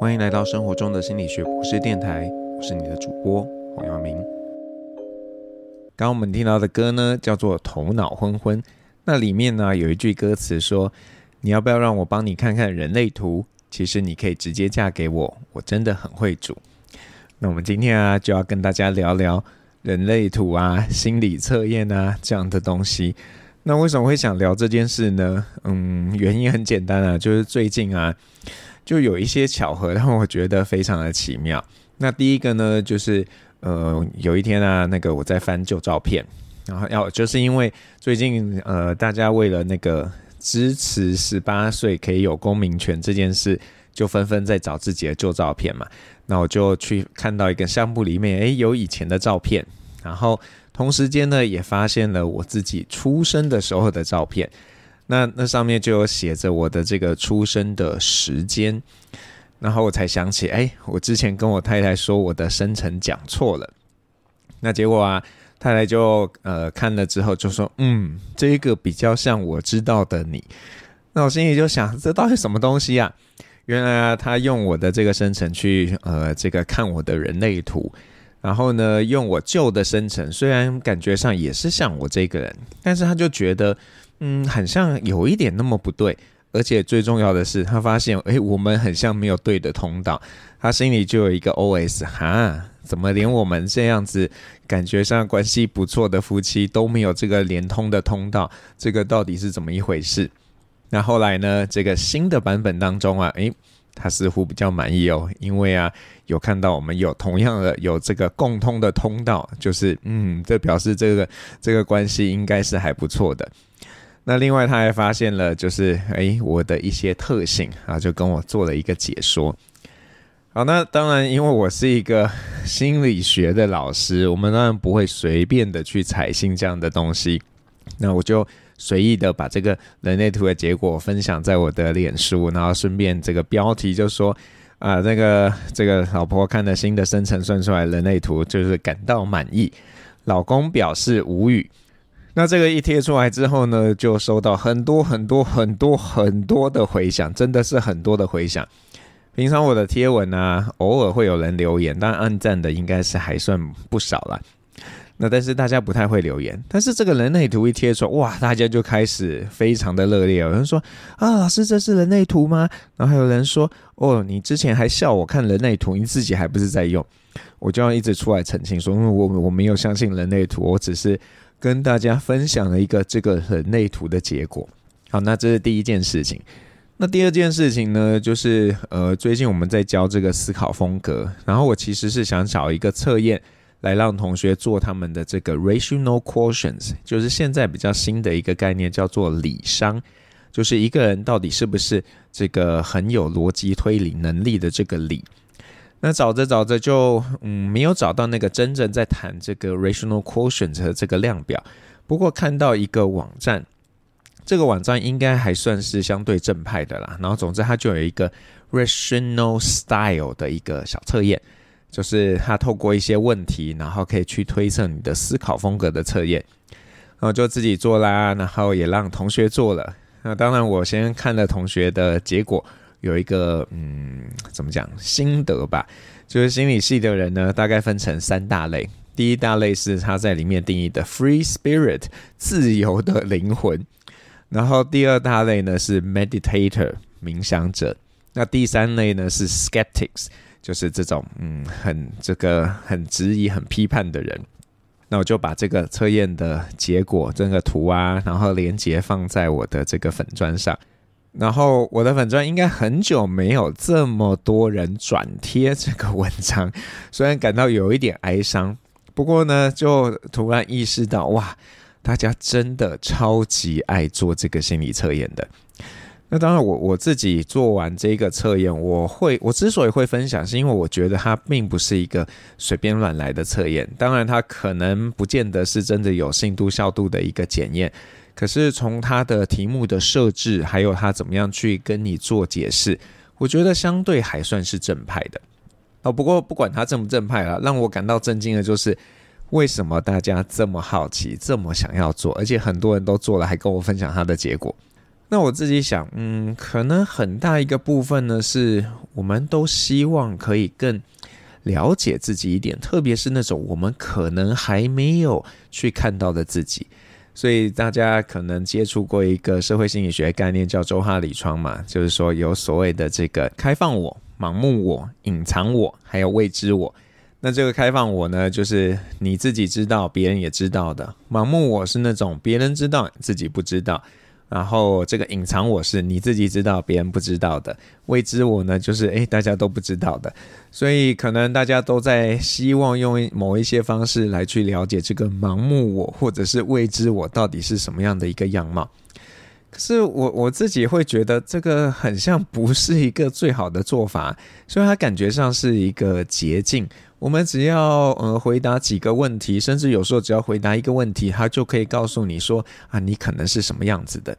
欢迎来到生活中的心理学博士电台，我是你的主播黄耀明。刚刚我们听到的歌呢，叫做《头脑昏昏》，那里面呢有一句歌词说：“你要不要让我帮你看看人类图？其实你可以直接嫁给我，我真的很会煮。”那我们今天啊就要跟大家聊聊人类图啊、心理测验啊这样的东西。那为什么会想聊这件事呢？嗯，原因很简单啊，就是最近啊。就有一些巧合让我觉得非常的奇妙。那第一个呢，就是呃，有一天啊，那个我在翻旧照片，然后要就是因为最近呃，大家为了那个支持十八岁可以有公民权这件事，就纷纷在找自己的旧照片嘛。那我就去看到一个相簿里面，诶，有以前的照片，然后同时间呢，也发现了我自己出生的时候的照片。那那上面就有写着我的这个出生的时间，然后我才想起，哎，我之前跟我太太说我的生辰讲错了。那结果啊，太太就呃看了之后就说，嗯，这一个比较像我知道的你。那我心里就想，这到底什么东西啊？原来啊，他用我的这个生辰去呃这个看我的人类图，然后呢，用我旧的生辰，虽然感觉上也是像我这个人，但是他就觉得。嗯，很像有一点那么不对，而且最重要的是，他发现，诶，我们很像没有对的通道，他心里就有一个 OS，哈，怎么连我们这样子感觉上关系不错的夫妻都没有这个连通的通道？这个到底是怎么一回事？那后来呢，这个新的版本当中啊，诶，他似乎比较满意哦，因为啊，有看到我们有同样的有这个共通的通道，就是嗯，这表示这个这个关系应该是还不错的。那另外他还发现了，就是诶，我的一些特性啊，就跟我做了一个解说。好，那当然，因为我是一个心理学的老师，我们当然不会随便的去采信这样的东西。那我就随意的把这个人类图的结果分享在我的脸书，然后顺便这个标题就说啊，这个这个老婆看了新的生辰算出来人类图，就是感到满意，老公表示无语。那这个一贴出来之后呢，就收到很多很多很多很多的回响，真的是很多的回响。平常我的贴文啊，偶尔会有人留言，但按赞的应该是还算不少了。那但是大家不太会留言，但是这个人类图一贴出来，哇，大家就开始非常的热烈。有人说啊，老师这是人类图吗？然后还有人说，哦，你之前还笑我看人类图，你自己还不是在用？我就要一直出来澄清说，因为我我没有相信人类图，我只是。跟大家分享了一个这个人类图的结果。好，那这是第一件事情。那第二件事情呢，就是呃，最近我们在教这个思考风格，然后我其实是想找一个测验来让同学做他们的这个 rational quotients，就是现在比较新的一个概念，叫做理商，就是一个人到底是不是这个很有逻辑推理能力的这个理。那找着找着就嗯没有找到那个真正在谈这个 rational quotient 的这个量表，不过看到一个网站，这个网站应该还算是相对正派的啦。然后总之它就有一个 rational style 的一个小测验，就是它透过一些问题，然后可以去推测你的思考风格的测验。然后就自己做啦，然后也让同学做了。那当然我先看了同学的结果。有一个嗯，怎么讲心得吧？就是心理系的人呢，大概分成三大类。第一大类是他在里面定义的 free spirit 自由的灵魂，然后第二大类呢是 meditator 冥想者，那第三类呢是 skeptics，就是这种嗯很这个很质疑、很批判的人。那我就把这个测验的结果这个图啊，然后连结放在我的这个粉砖上。然后我的粉专应该很久没有这么多人转贴这个文章，虽然感到有一点哀伤，不过呢，就突然意识到哇，大家真的超级爱做这个心理测验的。那当然，我我自己做完这个测验，我会我之所以会分享，是因为我觉得它并不是一个随便乱来的测验，当然它可能不见得是真的有信度效度的一个检验。可是从他的题目的设置，还有他怎么样去跟你做解释，我觉得相对还算是正派的。哦，不过不管他正不正派了，让我感到震惊的就是，为什么大家这么好奇，这么想要做，而且很多人都做了，还跟我分享他的结果。那我自己想，嗯，可能很大一个部分呢，是我们都希望可以更了解自己一点，特别是那种我们可能还没有去看到的自己。所以大家可能接触过一个社会心理学概念，叫周哈里窗嘛，就是说有所谓的这个开放我、盲目我、隐藏我，还有未知我。那这个开放我呢，就是你自己知道，别人也知道的；盲目我是那种别人知道，自己不知道。然后这个隐藏我是你自己知道，别人不知道的。未知我呢，就是诶，大家都不知道的。所以可能大家都在希望用某一些方式来去了解这个盲目我或者是未知我到底是什么样的一个样貌。可是我我自己会觉得这个很像不是一个最好的做法，所以它感觉上是一个捷径。我们只要呃回答几个问题，甚至有时候只要回答一个问题，它就可以告诉你说啊，你可能是什么样子的。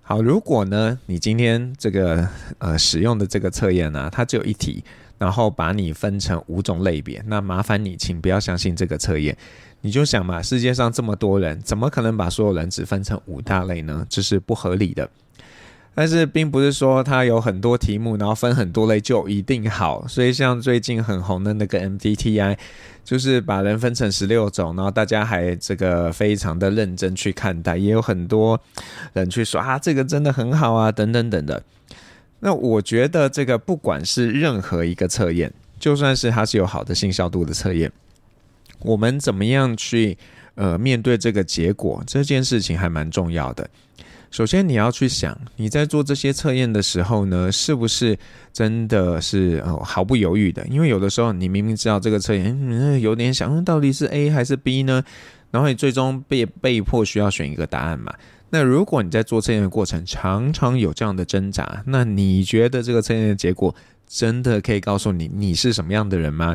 好，如果呢，你今天这个呃使用的这个测验呢，它只有一题，然后把你分成五种类别，那麻烦你请不要相信这个测验。你就想嘛，世界上这么多人，怎么可能把所有人只分成五大类呢？这是不合理的。但是并不是说它有很多题目，然后分很多类就一定好。所以像最近很红的那个 MBTI，就是把人分成十六种，然后大家还这个非常的认真去看待，也有很多人去说啊，这个真的很好啊，等等等的。那我觉得这个不管是任何一个测验，就算是它是有好的信效度的测验，我们怎么样去呃面对这个结果，这件事情还蛮重要的。首先，你要去想，你在做这些测验的时候呢，是不是真的是哦毫不犹豫的？因为有的时候，你明明知道这个测验，嗯，有点想，到底是 A 还是 B 呢？然后你最终被被迫需要选一个答案嘛。那如果你在做测验的过程常常有这样的挣扎，那你觉得这个测验的结果真的可以告诉你你是什么样的人吗？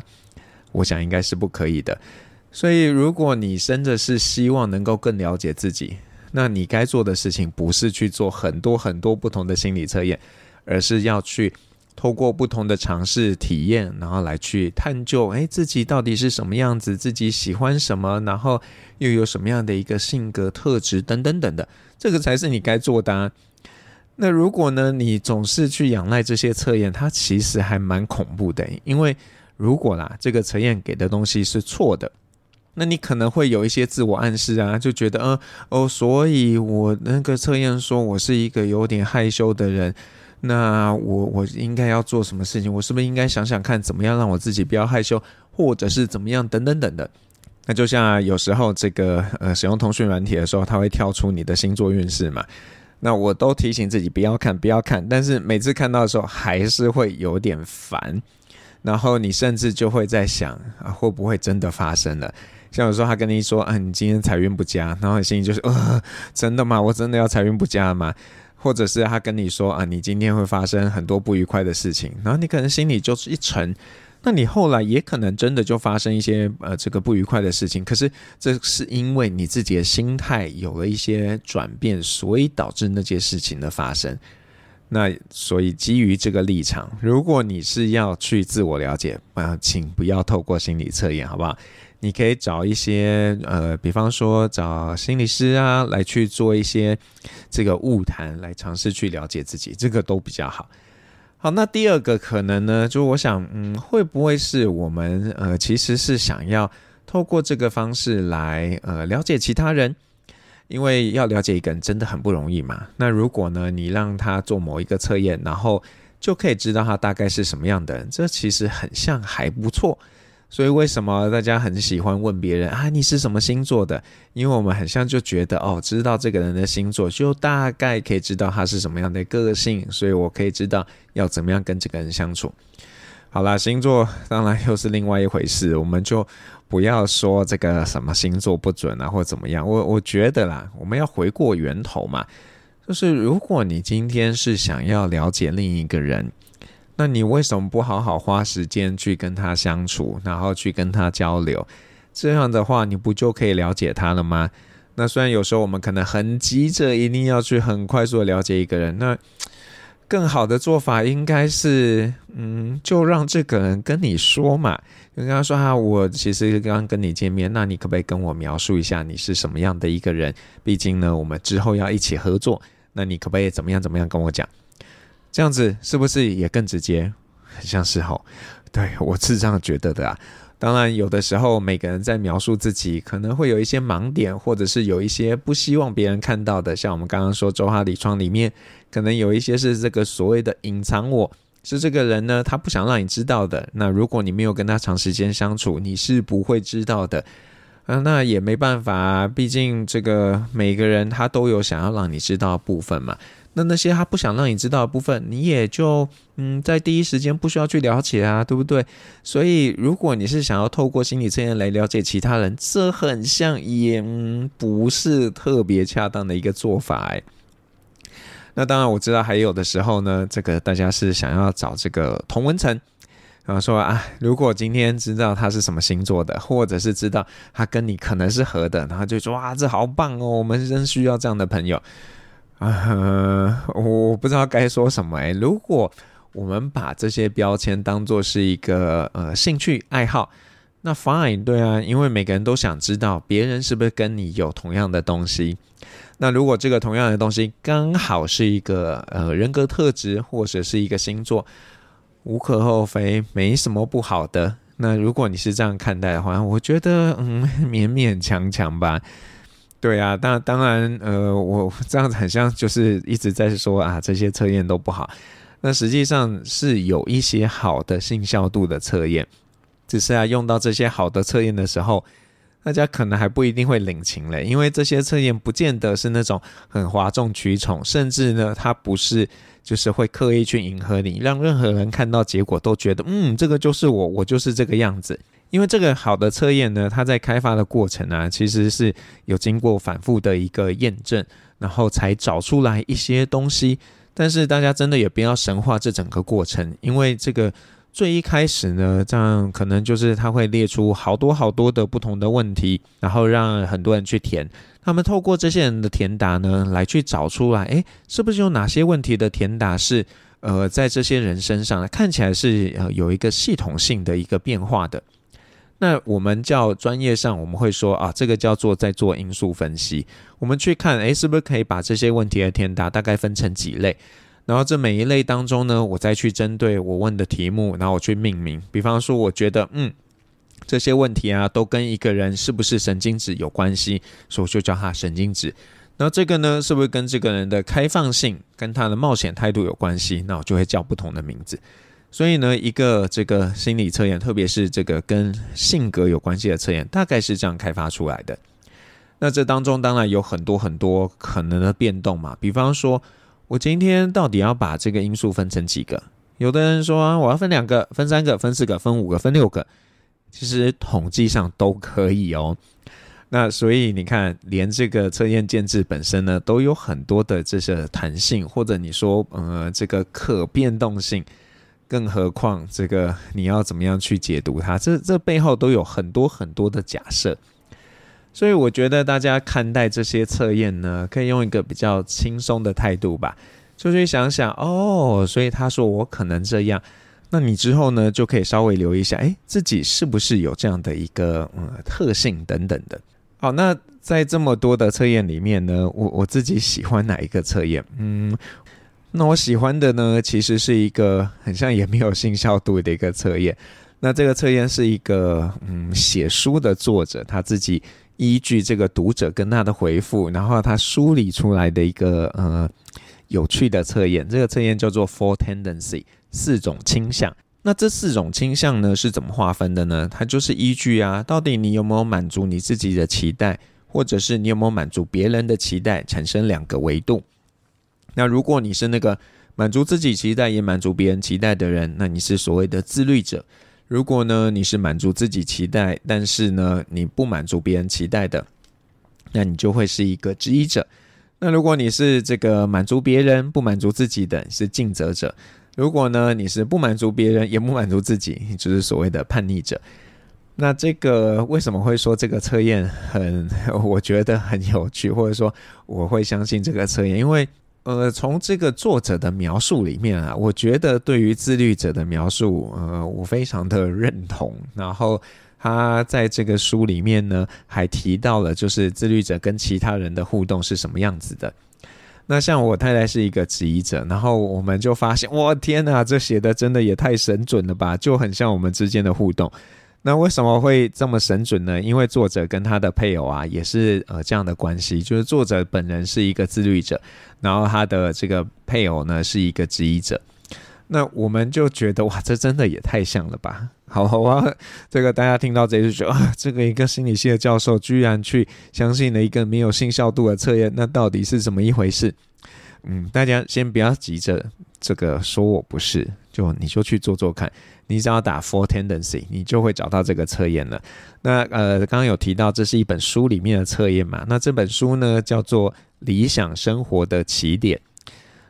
我想应该是不可以的。所以，如果你真的是希望能够更了解自己，那你该做的事情不是去做很多很多不同的心理测验，而是要去透过不同的尝试体验，然后来去探究，哎，自己到底是什么样子，自己喜欢什么，然后又有什么样的一个性格特质等等等的，这个才是你该做的啊。那如果呢，你总是去仰赖这些测验，它其实还蛮恐怖的，因为如果啦，这个测验给的东西是错的。那你可能会有一些自我暗示啊，就觉得，嗯，哦，所以我那个测验说我是一个有点害羞的人，那我我应该要做什么事情？我是不是应该想想看，怎么样让我自己不要害羞，或者是怎么样等等等的？那就像有时候这个呃使用通讯软体的时候，它会跳出你的星座运势嘛，那我都提醒自己不要看，不要看，但是每次看到的时候还是会有点烦，然后你甚至就会在想啊，会不会真的发生了？像有时候他跟你说啊，你今天财运不佳，然后你心里就是呃，真的吗？我真的要财运不佳吗？或者是他跟你说啊，你今天会发生很多不愉快的事情，然后你可能心里就是一沉，那你后来也可能真的就发生一些呃这个不愉快的事情。可是这是因为你自己的心态有了一些转变，所以导致那件事情的发生。那所以基于这个立场，如果你是要去自我了解啊，请不要透过心理测验，好不好？你可以找一些呃，比方说找心理师啊，来去做一些这个物谈，来尝试去了解自己，这个都比较好。好，那第二个可能呢，就我想，嗯，会不会是我们呃，其实是想要透过这个方式来呃了解其他人，因为要了解一个人真的很不容易嘛。那如果呢，你让他做某一个测验，然后就可以知道他大概是什么样的人，这其实很像还不错。所以为什么大家很喜欢问别人啊？你是什么星座的？因为我们很像就觉得哦，知道这个人的星座，就大概可以知道他是什么样的个性，所以我可以知道要怎么样跟这个人相处。好啦，星座当然又是另外一回事，我们就不要说这个什么星座不准啊，或怎么样。我我觉得啦，我们要回过源头嘛，就是如果你今天是想要了解另一个人。那你为什么不好好花时间去跟他相处，然后去跟他交流？这样的话，你不就可以了解他了吗？那虽然有时候我们可能很急着一定要去很快速的了解一个人，那更好的做法应该是，嗯，就让这个人跟你说嘛，跟他说啊，我其实刚刚跟你见面，那你可不可以跟我描述一下你是什么样的一个人？毕竟呢，我们之后要一起合作。那你可不可以怎么样怎么样跟我讲？这样子是不是也更直接？很像是吼，对，我是这样觉得的啊。当然，有的时候每个人在描述自己，可能会有一些盲点，或者是有一些不希望别人看到的。像我们刚刚说《周哈里窗》里面，可能有一些是这个所谓的隐藏我，是这个人呢，他不想让你知道的。那如果你没有跟他长时间相处，你是不会知道的。啊，那也没办法，毕竟这个每个人他都有想要让你知道的部分嘛。那那些他不想让你知道的部分，你也就嗯，在第一时间不需要去了解啊，对不对？所以，如果你是想要透过心理测验来了解其他人，这很像也，不是特别恰当的一个做法哎。那当然，我知道还有的时候呢，这个大家是想要找这个同文层。然后说啊，如果今天知道他是什么星座的，或者是知道他跟你可能是合的，然后就说哇，这好棒哦，我们真需要这样的朋友，呃，我不知道该说什么诶，如果我们把这些标签当做是一个呃兴趣爱好，那 fine，对啊，因为每个人都想知道别人是不是跟你有同样的东西。那如果这个同样的东西刚好是一个呃人格特质，或者是一个星座。无可厚非，没什么不好的。那如果你是这样看待的话，我觉得嗯，勉勉强强吧。对啊，当当然，呃，我这样子很像就是一直在说啊，这些测验都不好。那实际上是有一些好的信效度的测验，只是啊，用到这些好的测验的时候，大家可能还不一定会领情嘞，因为这些测验不见得是那种很哗众取宠，甚至呢，它不是。就是会刻意去迎合你，让任何人看到结果都觉得，嗯，这个就是我，我就是这个样子。因为这个好的测验呢，它在开发的过程啊，其实是有经过反复的一个验证，然后才找出来一些东西。但是大家真的也不要神化这整个过程，因为这个最一开始呢，这样可能就是它会列出好多好多的不同的问题，然后让很多人去填。他们透过这些人的填答呢，来去找出来，诶，是不是有哪些问题的填答是，呃，在这些人身上看起来是呃有一个系统性的一个变化的？那我们叫专业上我们会说啊，这个叫做在做因素分析。我们去看，诶，是不是可以把这些问题的填答大概分成几类？然后这每一类当中呢，我再去针对我问的题目，然后我去命名。比方说，我觉得，嗯。这些问题啊，都跟一个人是不是神经质有关系，所以我就叫他神经质。那这个呢，是不是跟这个人的开放性、跟他的冒险态度有关系？那我就会叫不同的名字。所以呢，一个这个心理测验，特别是这个跟性格有关系的测验，大概是这样开发出来的。那这当中当然有很多很多可能的变动嘛。比方说，我今天到底要把这个因素分成几个？有的人说，我要分两个、分三个、分四个、分五个、分六个。其实统计上都可以哦，那所以你看，连这个测验建制本身呢，都有很多的这些弹性，或者你说，呃，这个可变动性，更何况这个你要怎么样去解读它？这这背后都有很多很多的假设，所以我觉得大家看待这些测验呢，可以用一个比较轻松的态度吧，就去想想哦，所以他说我可能这样。那你之后呢，就可以稍微留意一下，诶，自己是不是有这样的一个嗯特性等等的。好，那在这么多的测验里面呢，我我自己喜欢哪一个测验？嗯，那我喜欢的呢，其实是一个很像也没有信效度的一个测验。那这个测验是一个嗯写书的作者他自己依据这个读者跟他的回复，然后他梳理出来的一个呃有趣的测验。这个测验叫做 Four Tendency。四种倾向，那这四种倾向呢，是怎么划分的呢？它就是依据啊，到底你有没有满足你自己的期待，或者是你有没有满足别人的期待，产生两个维度。那如果你是那个满足自己期待也满足别人期待的人，那你是所谓的自律者。如果呢，你是满足自己期待，但是呢，你不满足别人期待的，那你就会是一个质疑者。那如果你是这个满足别人不满足自己的，是尽责者。如果呢，你是不满足别人也不满足自己，你就是所谓的叛逆者。那这个为什么会说这个测验很，我觉得很有趣，或者说我会相信这个测验？因为呃，从这个作者的描述里面啊，我觉得对于自律者的描述，呃，我非常的认同。然后他在这个书里面呢，还提到了就是自律者跟其他人的互动是什么样子的。那像我太太是一个质疑者，然后我们就发现，哇，天哪，这写的真的也太神准了吧，就很像我们之间的互动。那为什么会这么神准呢？因为作者跟他的配偶啊，也是呃这样的关系，就是作者本人是一个自律者，然后他的这个配偶呢是一个质疑者。那我们就觉得哇，这真的也太像了吧！好，好啊，这个大家听到这一句就啊，这个一个心理系的教授居然去相信了一个没有信效度的测验，那到底是怎么一回事？嗯，大家先不要急着这个说我不是，就你就去做做看，你只要打 Four Tendency，你就会找到这个测验了。那呃，刚刚有提到这是一本书里面的测验嘛？那这本书呢叫做《理想生活的起点》。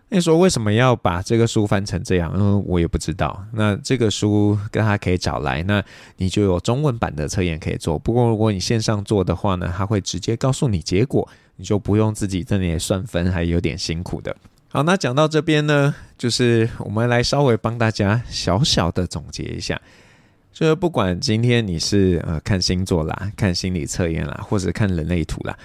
那说为什么要把这个书翻成这样？嗯，我也不知道。那这个书跟他可以找来，那你就有中文版的测验可以做。不过如果你线上做的话呢，他会直接告诉你结果。你就不用自己在那里算分，还有点辛苦的。好，那讲到这边呢，就是我们来稍微帮大家小小的总结一下，就是不管今天你是呃看星座啦、看心理测验啦，或者看人类图啦，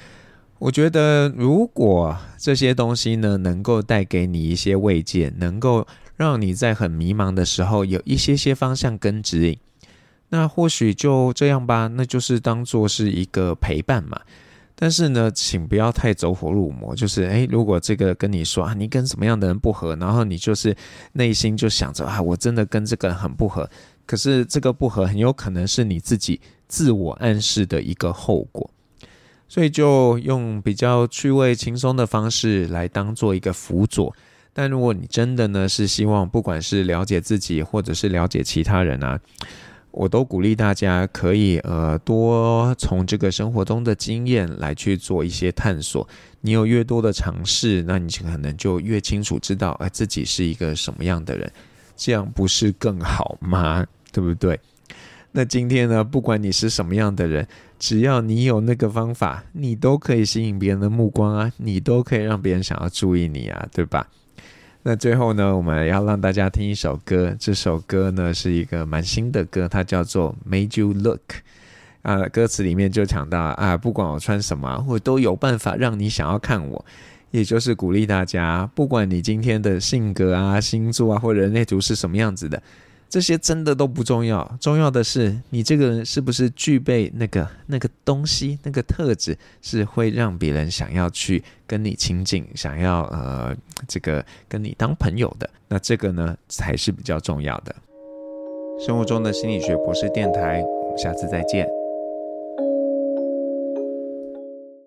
我觉得如果这些东西呢能够带给你一些慰藉，能够让你在很迷茫的时候有一些些方向跟指引，那或许就这样吧，那就是当做是一个陪伴嘛。但是呢，请不要太走火入魔。就是，诶，如果这个跟你说啊，你跟什么样的人不合，然后你就是内心就想着啊，我真的跟这个人很不合。可是这个不合很有可能是你自己自我暗示的一个后果。所以就用比较趣味轻松的方式来当做一个辅佐。但如果你真的呢是希望，不管是了解自己或者是了解其他人啊。我都鼓励大家可以呃多从这个生活中的经验来去做一些探索。你有越多的尝试，那你可能就越清楚知道，哎，自己是一个什么样的人，这样不是更好吗？对不对？那今天呢，不管你是什么样的人，只要你有那个方法，你都可以吸引别人的目光啊，你都可以让别人想要注意你啊，对吧？那最后呢，我们要让大家听一首歌。这首歌呢是一个蛮新的歌，它叫做《Made You Look》啊。歌词里面就讲到啊，不管我穿什么，我都有办法让你想要看我。也就是鼓励大家，不管你今天的性格啊、星座啊或人类图是什么样子的。这些真的都不重要，重要的是你这个人是不是具备那个那个东西，那个特质是会让别人想要去跟你亲近，想要呃这个跟你当朋友的，那这个呢才是比较重要的。生活中的心理学博士电台，我们下次再见。